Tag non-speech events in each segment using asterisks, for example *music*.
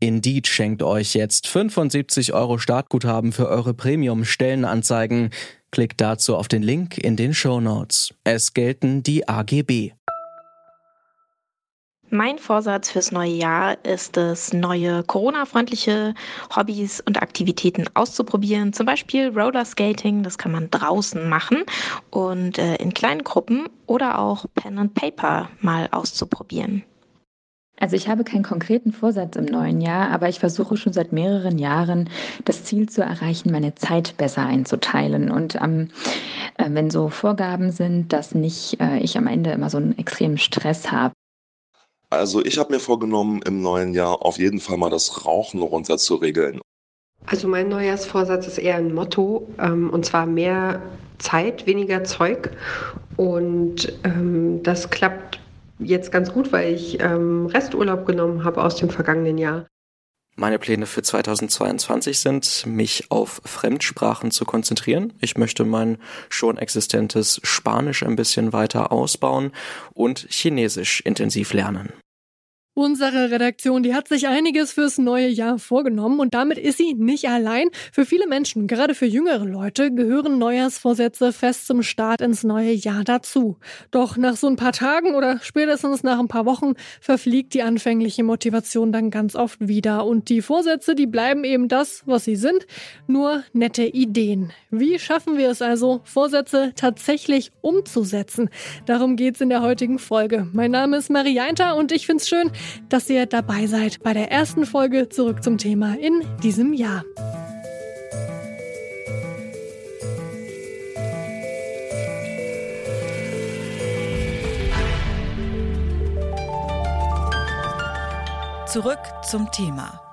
Indeed schenkt euch jetzt 75 Euro Startguthaben für eure Premium-Stellenanzeigen. Klickt dazu auf den Link in den Show Notes. Es gelten die AGB. Mein Vorsatz fürs neue Jahr ist es, neue Corona-freundliche Hobbys und Aktivitäten auszuprobieren. Zum Beispiel Rollerskating, das kann man draußen machen und äh, in kleinen Gruppen oder auch Pen and Paper mal auszuprobieren. Also ich habe keinen konkreten Vorsatz im neuen Jahr, aber ich versuche schon seit mehreren Jahren das Ziel zu erreichen, meine Zeit besser einzuteilen. Und ähm, äh, wenn so Vorgaben sind, dass nicht äh, ich am Ende immer so einen extremen Stress habe, also ich habe mir vorgenommen, im neuen Jahr auf jeden Fall mal das Rauchen runter zu regeln. Also mein Neujahrsvorsatz ist eher ein Motto, ähm, und zwar mehr Zeit, weniger Zeug. Und ähm, das klappt jetzt ganz gut, weil ich ähm, Resturlaub genommen habe aus dem vergangenen Jahr. Meine Pläne für 2022 sind, mich auf Fremdsprachen zu konzentrieren. Ich möchte mein schon existentes Spanisch ein bisschen weiter ausbauen und Chinesisch intensiv lernen. Unsere Redaktion, die hat sich einiges fürs neue Jahr vorgenommen und damit ist sie nicht allein. Für viele Menschen, gerade für jüngere Leute, gehören Neujahrsvorsätze fest zum Start ins neue Jahr dazu. Doch nach so ein paar Tagen oder spätestens nach ein paar Wochen verfliegt die anfängliche Motivation dann ganz oft wieder und die Vorsätze, die bleiben eben das, was sie sind, nur nette Ideen. Wie schaffen wir es also, Vorsätze tatsächlich umzusetzen? Darum geht's in der heutigen Folge. Mein Name ist Marie Einter und ich find's schön, dass ihr dabei seid bei der ersten Folge zurück zum Thema in diesem Jahr. Zurück zum Thema.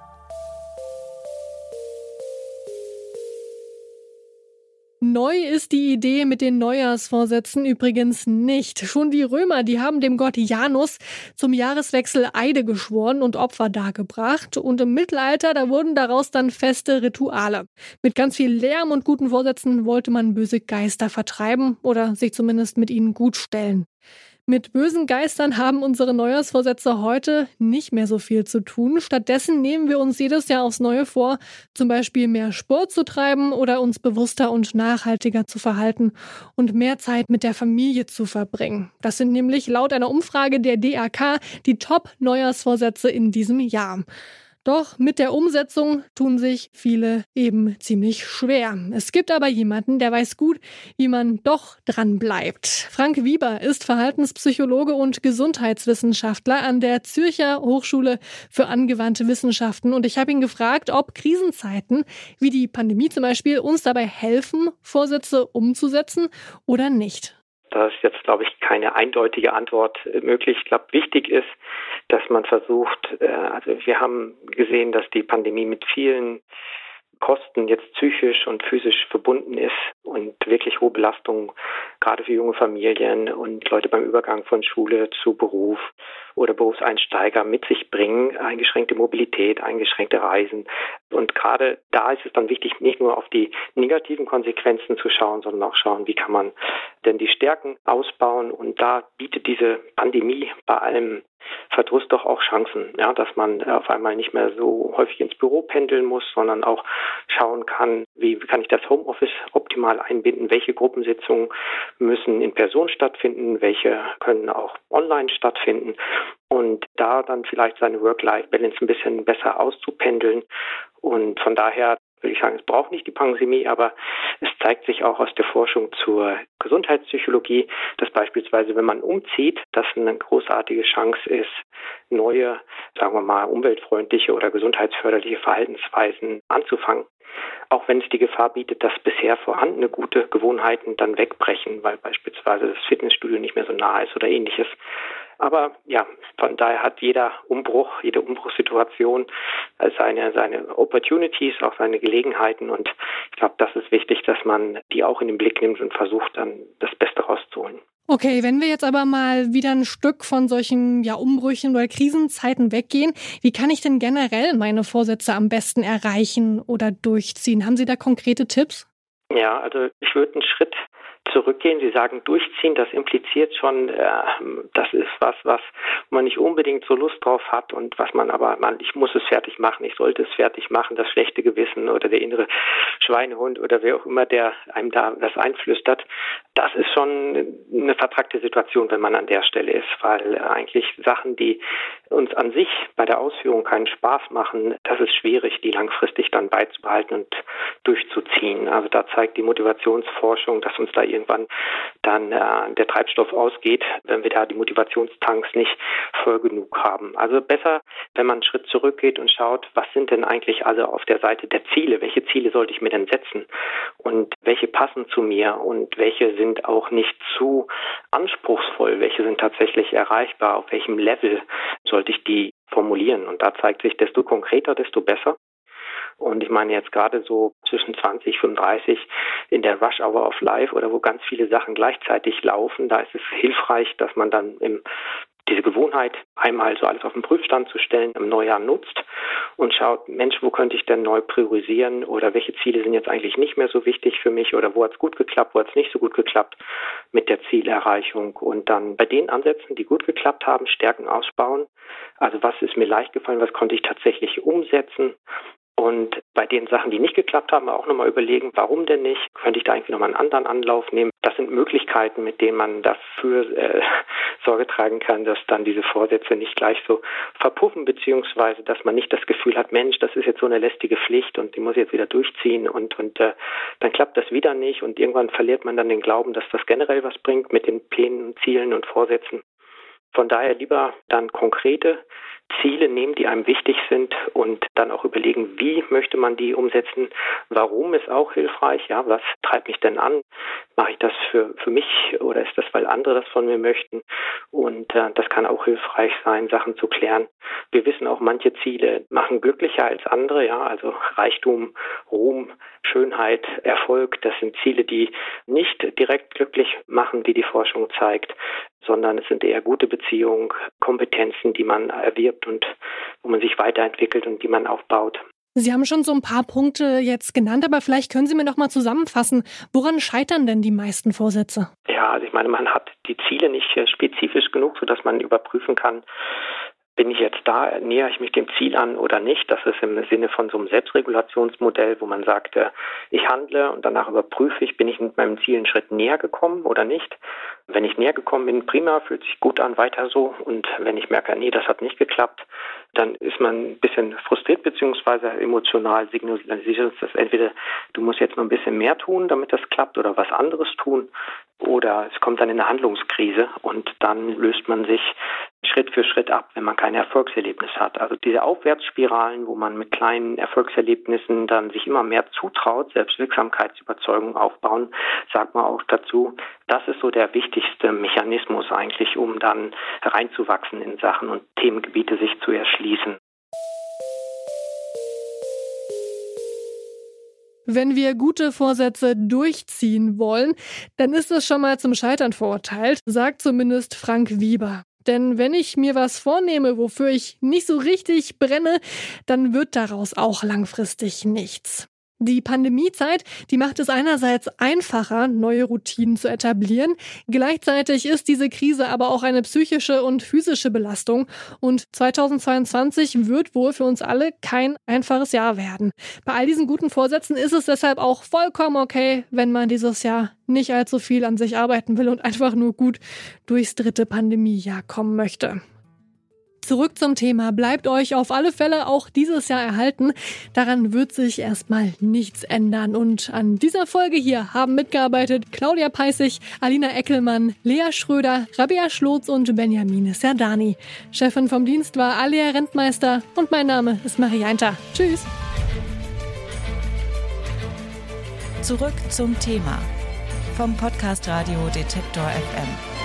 Neu ist die Idee mit den Neujahrsvorsätzen übrigens nicht. Schon die Römer, die haben dem Gott Janus zum Jahreswechsel Eide geschworen und Opfer dargebracht. Und im Mittelalter, da wurden daraus dann feste Rituale. Mit ganz viel Lärm und guten Vorsätzen wollte man böse Geister vertreiben oder sich zumindest mit ihnen gut stellen. Mit bösen Geistern haben unsere Neujahrsvorsätze heute nicht mehr so viel zu tun. Stattdessen nehmen wir uns jedes Jahr aufs Neue vor, zum Beispiel mehr Sport zu treiben oder uns bewusster und nachhaltiger zu verhalten und mehr Zeit mit der Familie zu verbringen. Das sind nämlich laut einer Umfrage der DAK die Top-Neujahrsvorsätze in diesem Jahr. Doch mit der Umsetzung tun sich viele eben ziemlich schwer. Es gibt aber jemanden, der weiß gut, wie man doch dran bleibt. Frank Wieber ist Verhaltenspsychologe und Gesundheitswissenschaftler an der Zürcher Hochschule für angewandte Wissenschaften und ich habe ihn gefragt, ob Krisenzeiten wie die Pandemie zum Beispiel uns dabei helfen, Vorsätze umzusetzen oder nicht. Da ist jetzt, glaube ich, keine eindeutige Antwort äh, möglich. Ich glaube, wichtig ist, dass man versucht, äh, also wir haben gesehen, dass die Pandemie mit vielen Kosten jetzt psychisch und physisch verbunden ist und wirklich hohe Belastungen, gerade für junge Familien und Leute beim Übergang von Schule zu Beruf oder Berufseinsteiger mit sich bringen, eingeschränkte Mobilität, eingeschränkte Reisen. Und gerade da ist es dann wichtig, nicht nur auf die negativen Konsequenzen zu schauen, sondern auch schauen, wie kann man denn die Stärken ausbauen. Und da bietet diese Pandemie bei allem Verdruss doch auch Chancen, ja, dass man auf einmal nicht mehr so häufig ins Büro pendeln muss, sondern auch schauen kann, wie kann ich das Homeoffice optimal einbinden, welche Gruppensitzungen müssen in Person stattfinden, welche können auch online stattfinden und da dann vielleicht seine Work-Life-Balance ein bisschen besser auszupendeln. Und von daher würde ich sagen, es braucht nicht die Pandemie, aber es zeigt sich auch aus der Forschung zur Gesundheitspsychologie, dass beispielsweise, wenn man umzieht, das eine großartige Chance ist, neue, sagen wir mal, umweltfreundliche oder gesundheitsförderliche Verhaltensweisen anzufangen. Auch wenn es die Gefahr bietet, dass bisher vorhandene gute Gewohnheiten dann wegbrechen, weil beispielsweise das Fitnessstudio nicht mehr so nah ist oder ähnliches. Aber ja, von daher hat jeder Umbruch, jede Umbruchssituation seine, seine Opportunities, auch seine Gelegenheiten. Und ich glaube, das ist wichtig, dass man die auch in den Blick nimmt und versucht, dann das Beste rauszuholen. Okay, wenn wir jetzt aber mal wieder ein Stück von solchen ja, Umbrüchen oder Krisenzeiten weggehen, wie kann ich denn generell meine Vorsätze am besten erreichen oder durchziehen? Haben Sie da konkrete Tipps? Ja, also ich würde einen Schritt zurückgehen. Sie sagen durchziehen, das impliziert schon, äh, das ist was, was man nicht unbedingt so Lust drauf hat und was man aber, man, ich muss es fertig machen, ich sollte es fertig machen, das schlechte Gewissen oder der innere Schweinehund oder wer auch immer, der einem da das einflüstert, das ist schon eine vertragte Situation, wenn man an der Stelle ist, weil eigentlich Sachen, die uns an sich bei der Ausführung keinen Spaß machen, das ist schwierig, die langfristig dann beizubehalten und durchzuziehen. Also da zeigt die Motivationsforschung, dass uns da irgendwann dann äh, der Treibstoff ausgeht, wenn wir da die Motivationstanks nicht voll genug haben. Also besser, wenn man einen Schritt zurückgeht und schaut, was sind denn eigentlich alle auf der Seite der Ziele? Welche Ziele sollte ich mir denn setzen? Und welche passen zu mir? Und welche sind auch nicht zu anspruchsvoll? Welche sind tatsächlich erreichbar? Auf welchem Level sollte ich die formulieren? Und da zeigt sich, desto konkreter, desto besser. Und ich meine jetzt gerade so zwischen 20, 35 in der Rush Hour of Life oder wo ganz viele Sachen gleichzeitig laufen, da ist es hilfreich, dass man dann im diese Gewohnheit, einmal so alles auf den Prüfstand zu stellen, im Neujahr nutzt und schaut, Mensch, wo könnte ich denn neu priorisieren oder welche Ziele sind jetzt eigentlich nicht mehr so wichtig für mich oder wo hat es gut geklappt, wo hat es nicht so gut geklappt mit der Zielerreichung und dann bei den Ansätzen, die gut geklappt haben, Stärken ausbauen. Also was ist mir leicht gefallen, was konnte ich tatsächlich umsetzen und bei den Sachen, die nicht geklappt haben, auch nochmal überlegen, warum denn nicht? Könnte ich da irgendwie nochmal einen anderen Anlauf nehmen? Das sind Möglichkeiten, mit denen man dafür äh, *laughs* Sorge tragen kann, dass dann diese Vorsätze nicht gleich so verpuffen, beziehungsweise dass man nicht das Gefühl hat, Mensch, das ist jetzt so eine lästige Pflicht und die muss ich jetzt wieder durchziehen und, und äh, dann klappt das wieder nicht und irgendwann verliert man dann den Glauben, dass das generell was bringt mit den Plänen, Zielen und Vorsätzen. Von daher lieber dann konkrete Ziele nehmen, die einem wichtig sind und dann auch überlegen, wie möchte man die umsetzen. Warum ist auch hilfreich. Ja, was treibt mich denn an? Mache ich das für, für mich oder ist das, weil andere das von mir möchten? Und äh, das kann auch hilfreich sein, Sachen zu klären. Wir wissen auch, manche Ziele machen glücklicher als andere. Ja, also Reichtum, Ruhm, Schönheit, Erfolg, das sind Ziele, die nicht direkt glücklich machen, wie die Forschung zeigt, sondern es sind eher gute Beziehungen, Kompetenzen, die man erwirbt und wo man sich weiterentwickelt und die man aufbaut. Sie haben schon so ein paar Punkte jetzt genannt, aber vielleicht können Sie mir noch mal zusammenfassen, woran scheitern denn die meisten Vorsätze? Ja, also ich meine, man hat die Ziele nicht spezifisch genug, sodass man überprüfen kann, bin ich jetzt da, nähere ich mich dem Ziel an oder nicht? Das ist im Sinne von so einem Selbstregulationsmodell, wo man sagt, äh, ich handle und danach überprüfe ich, bin ich mit meinem Ziel einen Schritt näher gekommen oder nicht? Wenn ich näher gekommen bin, prima, fühlt sich gut an, weiter so. Und wenn ich merke, nee, das hat nicht geklappt, dann ist man ein bisschen frustriert beziehungsweise emotional signalisiert uns das entweder, du musst jetzt noch ein bisschen mehr tun, damit das klappt oder was anderes tun oder es kommt dann in eine Handlungskrise und dann löst man sich Schritt für Schritt ab, wenn man kein Erfolgserlebnis hat. Also diese Aufwärtsspiralen, wo man mit kleinen Erfolgserlebnissen dann sich immer mehr zutraut, Selbstwirksamkeitsüberzeugung aufbauen, sagt man auch dazu, das ist so der wichtigste Mechanismus eigentlich, um dann reinzuwachsen in Sachen und Themengebiete sich zu erschließen. Wenn wir gute Vorsätze durchziehen wollen, dann ist es schon mal zum Scheitern verurteilt, sagt zumindest Frank Wieber. Denn wenn ich mir was vornehme, wofür ich nicht so richtig brenne, dann wird daraus auch langfristig nichts. Die Pandemiezeit, die macht es einerseits einfacher, neue Routinen zu etablieren. Gleichzeitig ist diese Krise aber auch eine psychische und physische Belastung. Und 2022 wird wohl für uns alle kein einfaches Jahr werden. Bei all diesen guten Vorsätzen ist es deshalb auch vollkommen okay, wenn man dieses Jahr nicht allzu viel an sich arbeiten will und einfach nur gut durchs dritte Pandemiejahr kommen möchte. Zurück zum Thema. Bleibt euch auf alle Fälle auch dieses Jahr erhalten. Daran wird sich erstmal nichts ändern. Und an dieser Folge hier haben mitgearbeitet Claudia Peissig, Alina Eckelmann, Lea Schröder, Rabea Schlotz und Benjamin Serdani. Chefin vom Dienst war Alia Rentmeister und mein Name ist Marie Einter. Tschüss. Zurück zum Thema vom Podcast Radio Detektor FM.